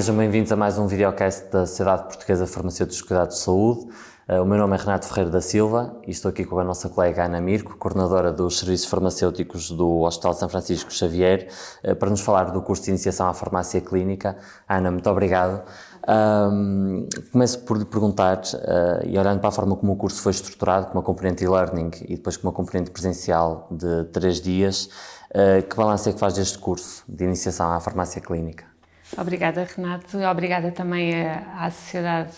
Sejam bem-vindos a mais um videocast da Sociedade Portuguesa Farmacêuticos Cuidados de Saúde. Uh, o meu nome é Renato Ferreira da Silva e estou aqui com a nossa colega Ana Mirko, coordenadora dos Serviços Farmacêuticos do Hospital São Francisco Xavier, uh, para nos falar do curso de iniciação à farmácia clínica. Ana, muito obrigado. Um, começo por lhe perguntar, uh, e olhando para a forma como o curso foi estruturado, com uma componente e-learning e depois com uma componente presencial de três dias, uh, que balanço é que faz deste curso de iniciação à farmácia clínica? Obrigada, Renato. Obrigada também à, Sociedade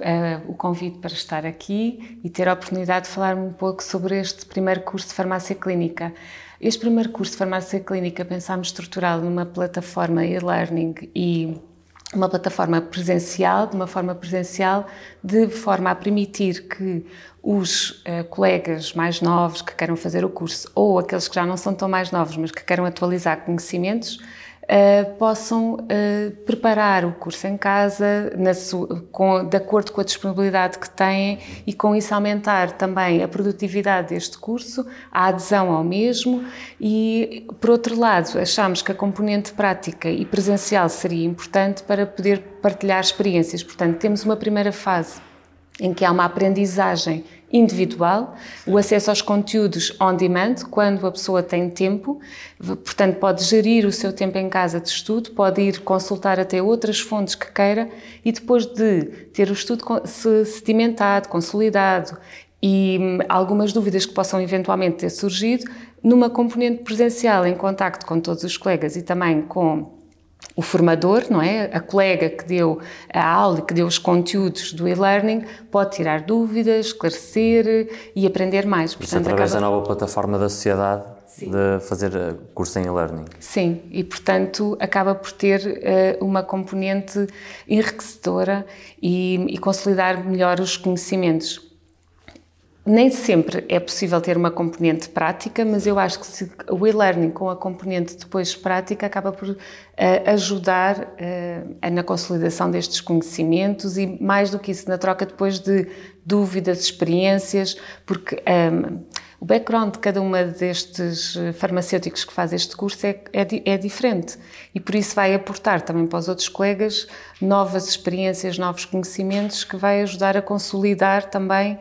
uh, o convite para estar aqui e ter a oportunidade de falar um pouco sobre este primeiro curso de farmácia clínica. Este primeiro curso de farmácia clínica pensámos estruturá-lo numa plataforma e-learning e uma plataforma presencial, de uma forma presencial, de forma a permitir que os uh, colegas mais novos que queiram fazer o curso ou aqueles que já não são tão mais novos, mas que queiram atualizar conhecimentos, uh, possam uh, preparar o curso em casa com, de acordo com a disponibilidade que têm e com isso aumentar também a produtividade deste curso, a adesão ao mesmo e, por outro lado, achamos que a componente prática e presencial seria importante para poder partilhar experiências. Portanto, temos uma primeira fase em que há uma aprendizagem individual, o acesso aos conteúdos on demand, quando a pessoa tem tempo, portanto, pode gerir o seu tempo em casa de estudo, pode ir consultar até outras fontes que queira e depois de ter o estudo sedimentado, consolidado e hum, algumas dúvidas que possam eventualmente ter surgido, numa componente presencial em contacto com todos os colegas e também com o formador, não é? A colega que deu a aula e que deu os conteúdos do e-learning pode tirar dúvidas, esclarecer e aprender mais. Portanto, Isso através acaba... da nova plataforma da sociedade Sim. de fazer eh, curso em e-learning. Sim, e portanto acaba por ter uh, uma componente enriquecedora e, e consolidar melhor os conhecimentos nem sempre é possível ter uma componente prática, mas eu acho que o e-learning com a componente depois prática acaba por uh, ajudar uh, na consolidação destes conhecimentos e, mais do que isso, na troca depois de dúvidas, experiências, porque um, ehm, o background de cada uma destes farmacêuticos que faz este curso é, é, é, diferente e por isso vai aportar também para os outros colegas novas experiências, novos conhecimentos que vai ajudar a consolidar também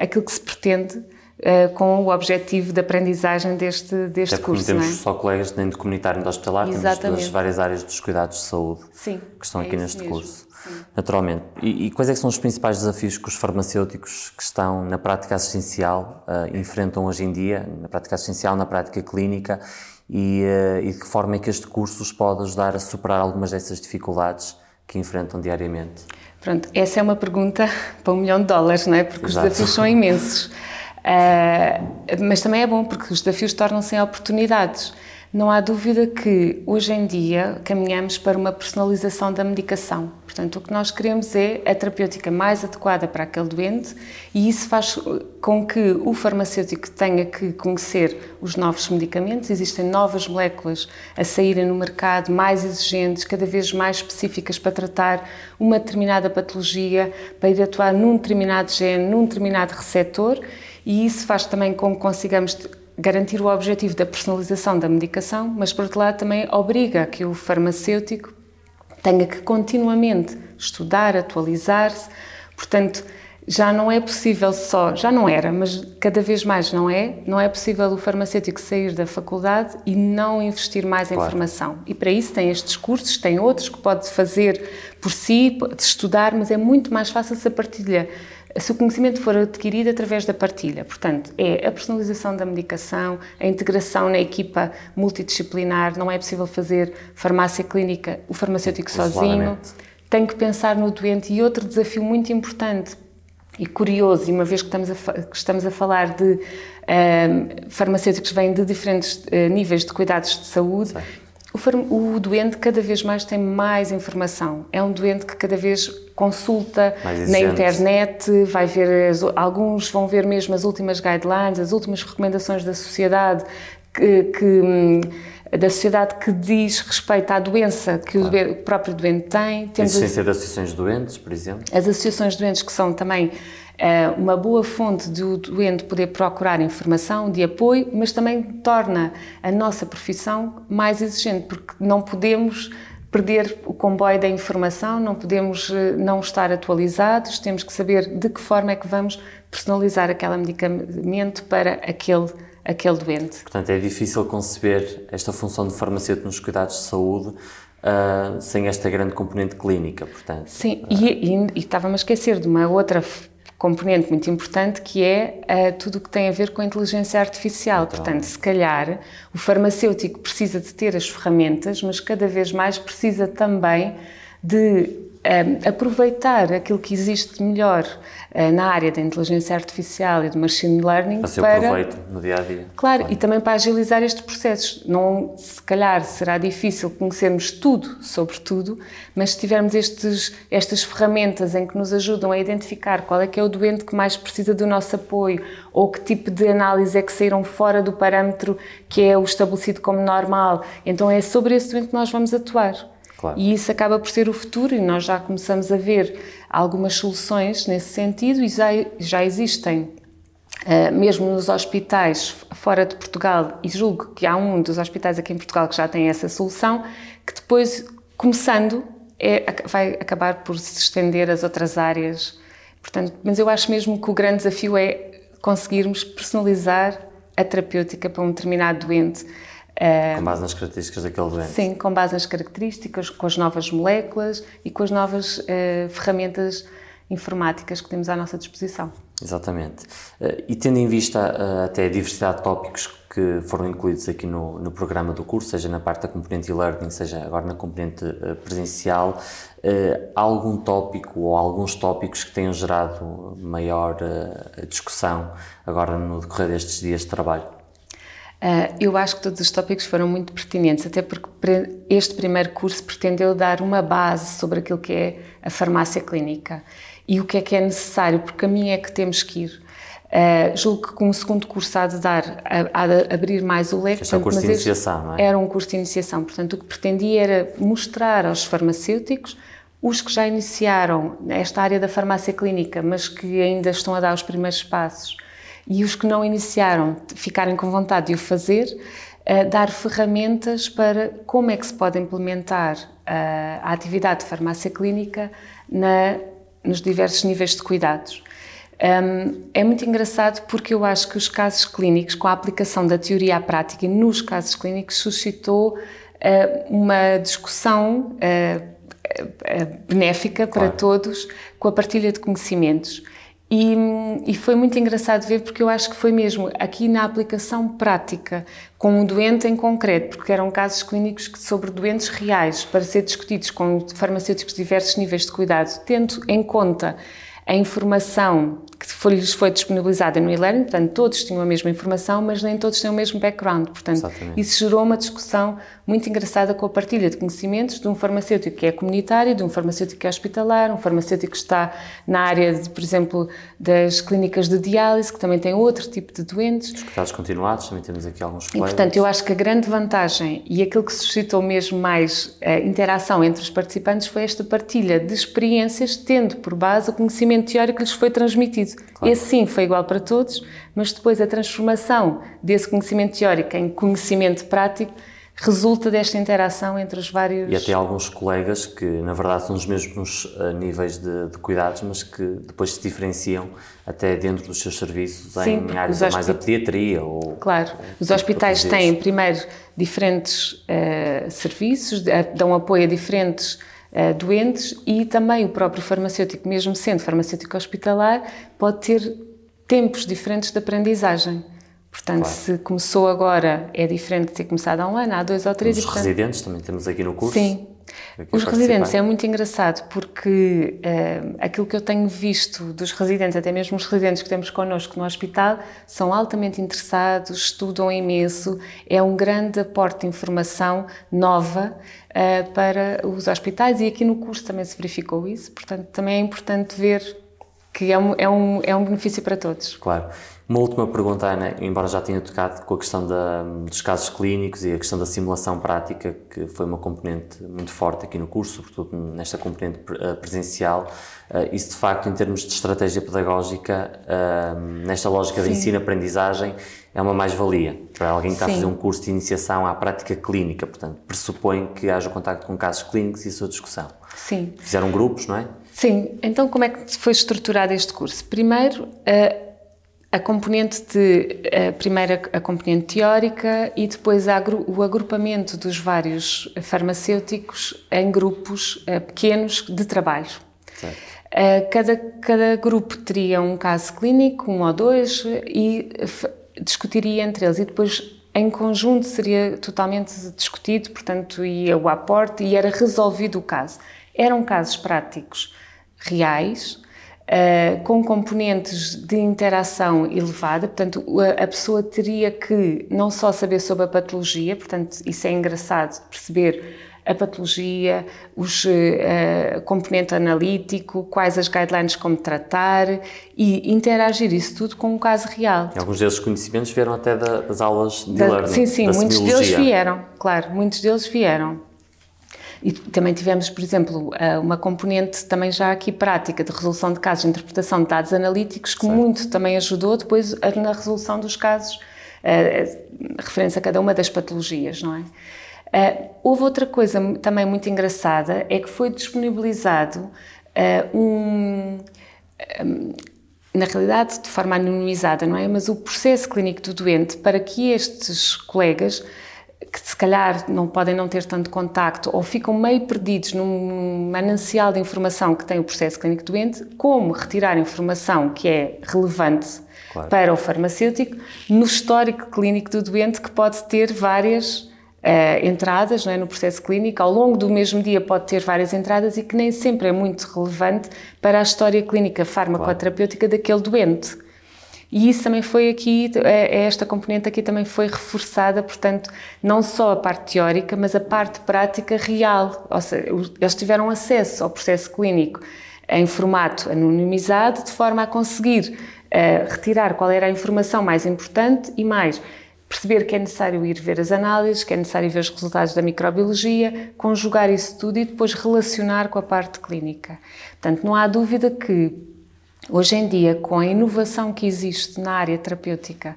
aquilo que se pretende uh, com o objetivo de aprendizagem deste, deste Até curso. Não temos é? só colegas nem de comunitário nem de hospitalar, Exatamente. temos das várias áreas dos cuidados de saúde Sim, que estão é aqui neste mesmo. curso. Sim. Naturalmente. E, e, quais é são os principais desafios que os farmacêuticos que estão na prática assistencial uh, enfrentam hoje em dia, na prática assistencial, na prática clínica, e, uh, e de que forma é que este curso os pode ajudar a superar algumas dessas dificuldades que enfrentam diariamente? Pronto, essa é uma pergunta para um milhão de dólares, não é? Porque Exato. os desafios são imensos. Uh, mas também é bom porque os desafios tornam-se oportunidades. Não há dúvida que hoje em dia caminhamos para uma personalização da medicação. Portanto, o que nós queremos é a terapêutica mais adequada para aquele doente e isso faz com que o farmacêutico tenha que conhecer os novos medicamentos. Existem novas moléculas a saírem no mercado, mais exigentes, cada vez mais específicas para tratar uma determinada patologia, para ir atuar num determinado gene, num determinado receptor e isso faz também com que consigamos garantir o objetivo da personalização da medicação, mas por outro lado também obriga que o farmacêutico tenha que continuamente estudar, atualizar-se. Portanto, já não é possível só, já não era, mas cada vez mais não é, não é possível o farmacêutico sair da faculdade e não investir mais claro. em formação. E para isso tem estes cursos, tem outros que pode fazer por si, estudar, mas é muito mais fácil se a partilha se o conhecimento for adquirido através da partilha. Portanto, é a personalização da medicação, a integração na equipa multidisciplinar, não é possível fazer farmácia clínica, o farmacêutico sozinho. Tem que pensar no doente e outro desafio muito importante e curioso, e uma vez que estamos a, que estamos a falar de um, farmacêuticos que vêm de diferentes uh, níveis de cuidados de saúde, o, o, doente cada vez mais tem mais informação. É um doente que cada vez consulta na internet, vai ver, as, alguns vão ver mesmo as últimas guidelines, as últimas recomendações da sociedade que, que hum, da sociedade que diz respeito à doença que claro. o, doente, o, próprio doente tem. Temos a existência de associações de doentes, por exemplo. As associações de doentes que são também uma boa fonte do doente poder procurar informação de apoio, mas também torna a nossa profissão mais exigente, porque não podemos perder o comboio da informação, não podemos eh, não estar atualizados, temos que saber de que forma é que vamos personalizar aquele medicamento para aquele, aquele doente. Portanto, é difícil conceber esta função de farmacêutico nos cuidados de saúde uh, sem esta grande componente clínica, portanto. Sim, uh, e, e, e estava-me a esquecer de uma outra componente muito importante que é uh, tudo o que tem a ver com a inteligência artificial. Então. Portanto, se calhar o farmacêutico precisa de ter as ferramentas, mas cada vez mais precisa também de uh, aproveitar aquilo que existe melhor uh, na área da inteligência artificial e do machine learning para, para proveito no dia a dia. Claro, claro, e também para agilizar estes processos. Não, se calhar será difícil conhecermos tudo sobre tudo, mas se tivermos estes, estas ferramentas em que nos ajudam a identificar qual é que é o doente que mais precisa do nosso apoio ou que tipo de análise é que saíram fora do parâmetro que é o estabelecido como normal, então é sobre esse doente que nós vamos atuar. Claro. E isso acaba por ser o futuro e nós já começamos a ver algumas soluções nesse sentido e já, já existem. Uh, mesmo nos hospitais fora de Portugal, e julgo que há um dos hospitais aqui em Portugal que já tem essa solução, que depois, começando, é, vai acabar por se estender às outras áreas. Portanto, mas eu acho mesmo que o grande desafio é conseguirmos personalizar a terapêutica para um determinado doente com base nas características daquele doente? Sim, com base nas características, com as novas moléculas e com as novas uh, ferramentas informáticas que temos à nossa disposição. Exatamente. Uh, e tendo em vista uh, até a diversidade de tópicos que foram incluídos aqui no, no programa do curso, seja na parte da componente e-learning, seja agora na componente presencial, há algum tópico ou alguns tópicos que tenham gerado maior discussão agora no decorrer destes dias de trabalho? Uh, eu acho que todos os tópicos foram muito pertinentes, até porque este primeiro curso pretendeu dar uma base sobre aquilo que é a farmácia clínica e o que é que é necessário, porque a mim é que temos que ir. Uh, julgo que com o segundo curso há de dar, há de abrir mais o leque. Este é um curso de iniciação, não é? Era um curso de iniciação, portanto o que pretendia era mostrar aos farmacêuticos os que já iniciaram esta área da farmácia clínica, mas que ainda estão a dar os primeiros passos, e os que não iniciaram ficarem com vontade de o fazer, uh, dar ferramentas para como é que se pode implementar uh, a atividade de farmácia clínica na, nos diversos níveis de cuidados. Um, é muito engraçado porque eu acho que os casos clínicos, com a aplicação da teoria à prática nos casos clínicos, suscitou uh, uma discussão benéfica claro. para todos com a partilha de conhecimentos. E, e, foi muito engraçado ver porque eu acho que foi mesmo aqui na aplicação prática, com um doente em concreto, porque eram casos clínicos sobre doentes reais, para ser discutidos com farmacêuticos de diversos níveis de cuidado, tendo em conta a informação que foi, lhes foi disponibilizada no e-learning, portanto, todos tinham a mesma informação, mas nem todos têm o mesmo background. Portanto, Exatamente. isso gerou uma discussão muito engraçada com a partilha de conhecimentos de um farmacêutico que é comunitário, de um farmacêutico que é hospitalar, um farmacêutico que está na área, de, por exemplo, das clínicas de diálise, que também tem outro tipo de doentes. Os cuidados continuados, também temos aqui alguns colegas. E, portanto, eu acho que a grande vantagem e aquilo que suscitou mesmo mais a eh, interação entre os participantes foi esta partilha de experiências, tendo por base o conhecimento teórico que lhes foi transmitido. Claro. Esse sim foi igual para todos, mas depois a transformação desse conhecimento teórico em conhecimento prático resulta desta interação entre os vários. E até alguns colegas que, na verdade, são os mesmos uh, níveis de, de, cuidados, mas que depois se diferenciam até dentro dos seus serviços Sim, em áreas mais da pediatria. Ou, claro, ou os hospitais têm, primeiro, diferentes uh, serviços, dão apoio a diferentes doentes e também o próprio farmacêutico, mesmo sendo farmacêutico hospitalar, pode ter tempos diferentes de aprendizagem. Portanto, claro. se começou agora, é diferente de ter começado há um ano, há dois ou três. Os portanto... residentes também temos aqui no curso. Sim. Os residentes é muito engraçado porque uh, aquilo que eu tenho visto dos residentes, até mesmo os residentes que temos connosco no hospital, são altamente interessados, estudam imenso, é um grande aporte de informação nova uh, para os hospitais e aqui no curso também se verificou isso, portanto também é importante ver que é um, é, um, é um benefício para todos. Claro. Uma última pergunta, Ana, embora já tenha tocado com a questão da, dos casos clínicos e a questão da simulação prática, que foi uma componente muito forte aqui no curso, sobretudo nesta componente eh, presencial. Eh, isso, de facto, em termos de estratégia pedagógica, eh, nesta lógica Sim. de ensino-aprendizagem, é uma mais-valia para alguém que está Sim. a fazer um curso de iniciação à prática clínica. Portanto, pressupõe que haja contacto com casos clínicos e a sua discussão. Sim. Fizeram grupos, não é? Sim. Então, como é que foi estruturado este curso? Primeiro, a componente de a primeira a componente teórica e depois o agrupamento dos vários farmacêuticos em grupos uh, pequenos de trabalho. Uh, cada, cada grupo teria um caso clínico, um ou dois, e discutiria entre eles. E depois, em conjunto, seria totalmente discutido, portanto, ia o aporte e era resolvido o caso. Eram casos práticos reais, Uh, com componentes de interação elevada, portanto, a, a, pessoa teria que não só saber sobre a patologia, portanto, isso é engraçado perceber a patologia, os uh, componente analítico, quais as guidelines como tratar e interagir isso tudo com um caso real. E alguns desses conhecimentos vieram até das aulas de da, learning, Sim, sim, muitos deles vieram, claro, muitos deles vieram. E também tivemos, por exemplo, eh, uma componente também já aqui prática de resolução de casos, de interpretação de dados analíticos, que certo. muito também ajudou depois na resolução dos casos, eh, referência a cada uma das patologias, não é? Uh, houve outra coisa também muito engraçada, é que foi disponibilizado uh, um, um, na realidade de forma anonimizada, não é? Mas o processo clínico do doente para que estes colegas que se calhar não podem não ter tanto contacto ou ficam meio perdidos num manancial de informação que tem o processo clínico doente, como retirar informação que é relevante claro. para o farmacêutico no histórico clínico do doente que pode ter várias uh, entradas é, no processo clínico, ao longo do mesmo dia pode ter várias entradas e que nem sempre é muito relevante para a história clínica farmacoterapêutica claro. daquele doente. E isso também foi aqui, é, é esta componente aqui também foi reforçada, portanto, não só a parte teórica, mas a parte prática real. Ou seja, eles tiveram acesso ao processo clínico em formato anonimizado, de forma a conseguir uh, retirar qual era a informação mais importante e mais perceber que é necessário ir ver as análises, que é necessário ver os resultados da microbiologia, conjugar isso tudo e depois relacionar com a parte clínica. Portanto, não há dúvida que Hoje em dia, com a inovação que existe na área terapêutica,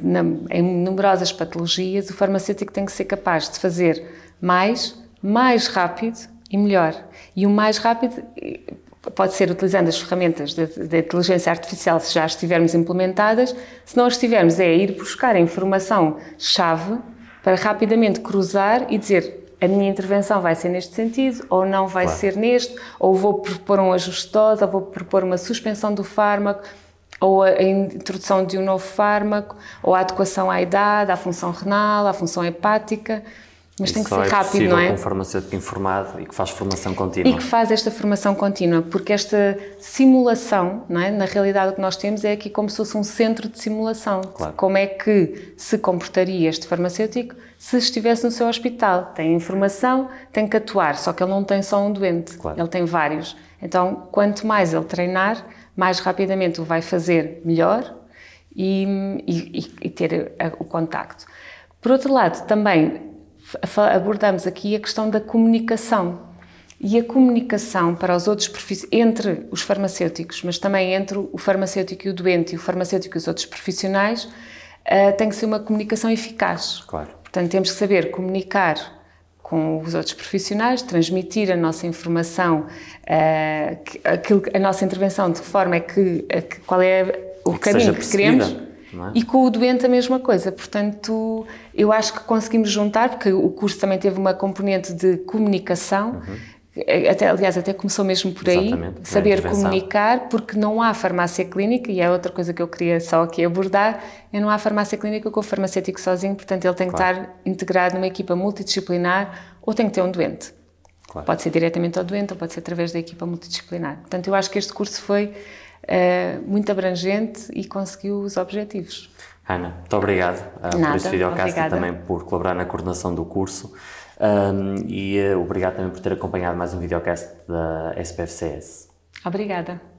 na, em numerosas patologias, o farmacêutico tem que ser capaz de fazer mais, mais rápido e melhor. E o mais rápido eh, pode ser utilizando as ferramentas de inteligência artificial, se já estivermos implementadas. Se não estivermos, é ir buscar a informação-chave para rapidamente cruzar e dizer a minha intervenção vai ser neste sentido, ou não vai claro. ser neste, ou vou propor um dose, ou vou propor uma suspensão do fármaco, ou a introdução de um novo fármaco, ou a adequação à idade, à função renal, à função hepática. Mas tem que ser é rápido, não é? com um farmacêutico informado e que faz formação contínua. E que faz esta formação contínua, porque esta simulação, não é? Na realidade o que nós temos é aqui como se fosse um centro de simulação. Claro. Como é que se comportaria este farmacêutico se estivesse no seu hospital? Tem informação, tem que atuar, só que ele não tem só um doente, claro. ele tem vários. Então, quanto mais ele treinar, mais rapidamente o vai fazer melhor e, e, e ter o contacto. Por outro lado, também abordamos aqui a questão da comunicação. E a comunicação para os outros entre os farmacêuticos, mas também entre o farmacêutico e o doente e o farmacêutico e os outros profissionais, uh, tem que ser uma comunicação eficaz. Claro. Portanto, temos que saber comunicar com os outros profissionais, transmitir a nossa informação, uh, aquilo, a nossa intervenção de que forma é que, que qual é o que caminho que queremos é? E com o doente a mesma coisa. Portanto, eu acho que conseguimos juntar, porque o curso também teve uma componente de comunicação. Uhum. Até, aliás, até começou mesmo por aí, Exatamente, saber comunicar, porque não há farmácia clínica, e é outra coisa que eu queria só aqui abordar, é não há farmácia clínica com o farmacêutico sozinho, portanto ele tem que claro. estar integrado numa equipa multidisciplinar ou tem que ter um doente. Claro. Pode ser diretamente ao doente ou pode ser através da equipa multidisciplinar. Portanto, eu acho que este curso foi uh, muito abrangente e conseguiu os objetivos. Ana, muito obrigado uh, Nada, por este videocast e também por colaborar na coordenação do curso. Um, e uh, obrigado também por ter acompanhado mais um videocast da SPFCS. Obrigada.